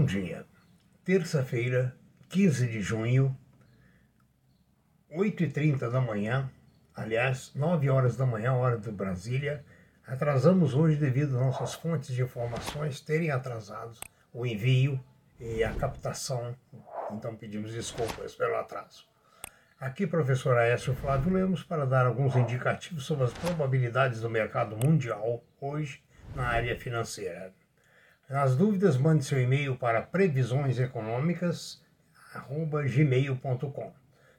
Bom dia. Terça-feira, 15 de junho, 8h30 da manhã, aliás, 9 horas da manhã, hora de Brasília. Atrasamos hoje devido às nossas fontes de informações terem atrasado o envio e a captação, então pedimos desculpas pelo atraso. Aqui, professor Aécio Flávio Lemos, para dar alguns indicativos sobre as probabilidades do mercado mundial hoje na área financeira. Nas dúvidas, mande seu e-mail para previsioneseconômicas@gmail.com.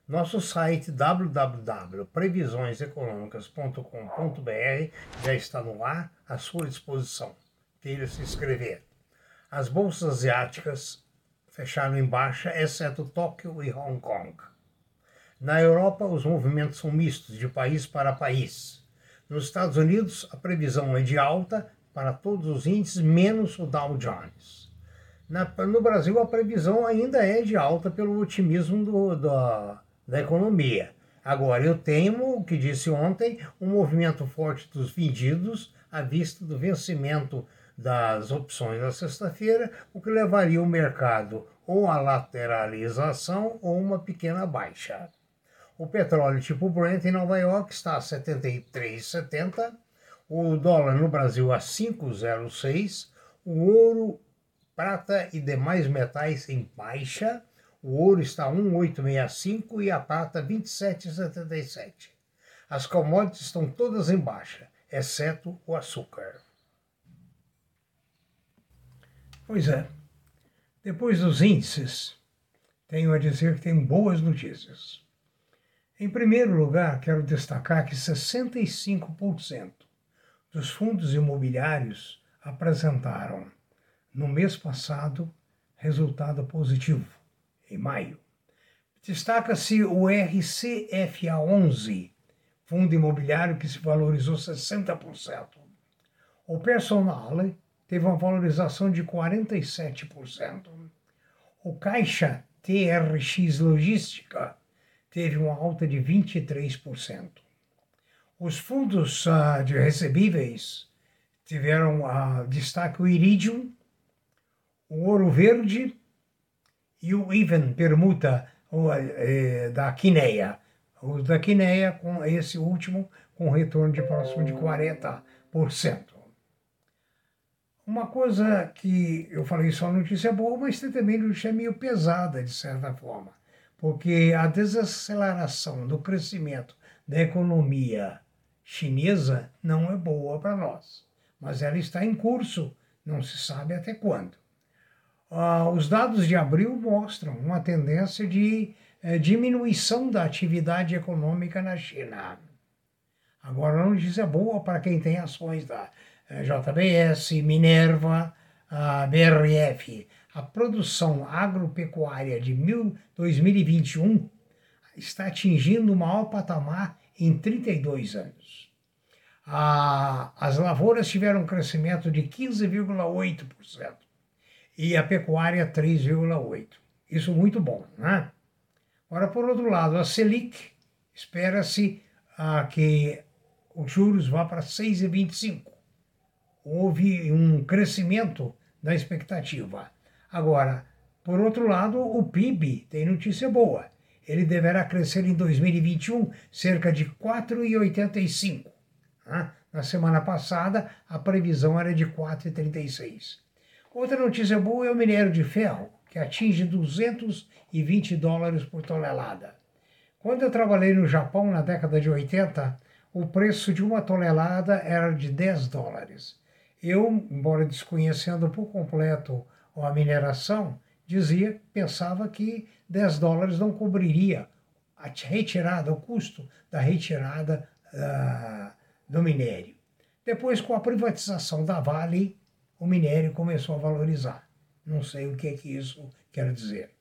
Nosso site www.previsioneseconômicas.com.br já está no ar à sua disposição. Queira se inscrever. As bolsas asiáticas fecharam em baixa, exceto Tóquio e Hong Kong. Na Europa, os movimentos são mistos, de país para país. Nos Estados Unidos, a previsão é de alta, para todos os índices, menos o Dow Jones. Na, no Brasil, a previsão ainda é de alta pelo otimismo do, do, da economia. Agora, eu temo, o que disse ontem, um movimento forte dos vendidos à vista do vencimento das opções na sexta-feira, o que levaria o mercado ou à lateralização ou uma pequena baixa. O petróleo tipo Brent em Nova York está a 73,70 o dólar no Brasil a 5,06, o ouro, prata e demais metais em baixa, o ouro está a 1,865 e a prata 27,77. As commodities estão todas em baixa, exceto o açúcar. Pois é, depois dos índices, tenho a dizer que tem boas notícias. Em primeiro lugar, quero destacar que 65% dos fundos imobiliários apresentaram, no mês passado, resultado positivo, em maio. Destaca-se o RCFA11, fundo imobiliário que se valorizou 60%. O personal teve uma valorização de 47%. O Caixa TRX Logística teve uma alta de 23%. Os fundos uh, de recebíveis tiveram uh, destaque o Iridium, o Ouro Verde e o Even Permuta o, eh, da Quineia. O da Quineia, com esse último, com retorno de próximo de 40%. Uma coisa que eu falei só notícia boa, mas tem também notícia meio pesada, de certa forma, porque a desaceleração do crescimento da economia chinesa não é boa para nós, mas ela está em curso, não se sabe até quando. Uh, os dados de abril mostram uma tendência de eh, diminuição da atividade econômica na China. Agora, a notícia boa para quem tem ações da eh, JBS, Minerva, a BRF. A produção agropecuária de 2021 está atingindo o maior patamar em 32 anos. as lavouras tiveram um crescimento de 15,8% e a pecuária 3,8%. Isso muito bom, né? Agora, por outro lado, a Selic espera-se ah, que os juros vá para 6,25. Houve um crescimento da expectativa. Agora, por outro lado, o PIB tem notícia boa ele deverá crescer em 2021 cerca de 4,85. Né? Na semana passada, a previsão era de 4,36. Outra notícia boa é o minério de ferro, que atinge 220 dólares por tonelada. Quando eu trabalhei no Japão na década de 80, o preço de uma tonelada era de 10 dólares. Eu, embora desconhecendo por completo a mineração, dizia, pensava que 10 dólares não cobriria a retirada, o custo da retirada uh, do minério. Depois, com a privatização da Vale, o minério começou a valorizar. Não sei o que, é que isso quer dizer.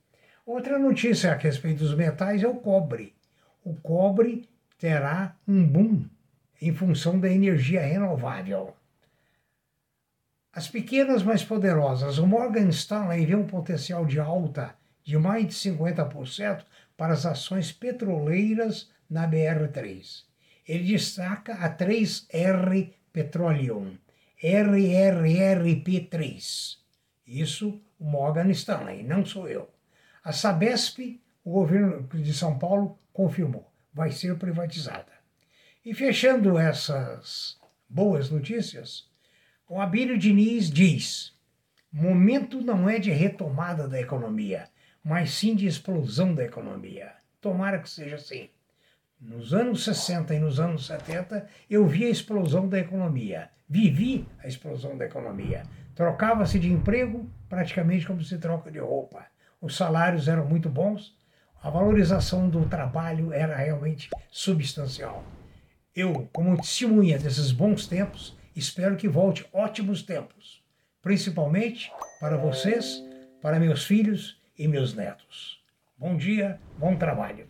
Outra notícia a respeito dos metais é o cobre. O cobre terá um boom em função da energia renovável. As pequenas mais poderosas, o Morgan Stanley vê um potencial de alta de mais de 50% para as ações petroleiras na BR3. Ele destaca a 3R Petroleum, RRRP3. Isso o Morgan Stanley, não sou eu. A Sabesp, o governo de São Paulo confirmou, vai ser privatizada. E fechando essas boas notícias, o Abílio Diniz diz: momento não é de retomada da economia, mas sim de explosão da economia. Tomara que seja assim. Nos anos 60 e nos anos 70, eu vi a explosão da economia. Vivi a explosão da economia. Trocava-se de emprego praticamente como se troca de roupa. Os salários eram muito bons, a valorização do trabalho era realmente substancial. Eu, como testemunha desses bons tempos, espero que volte ótimos tempos, principalmente para vocês, para meus filhos e meus netos. Bom dia, bom trabalho.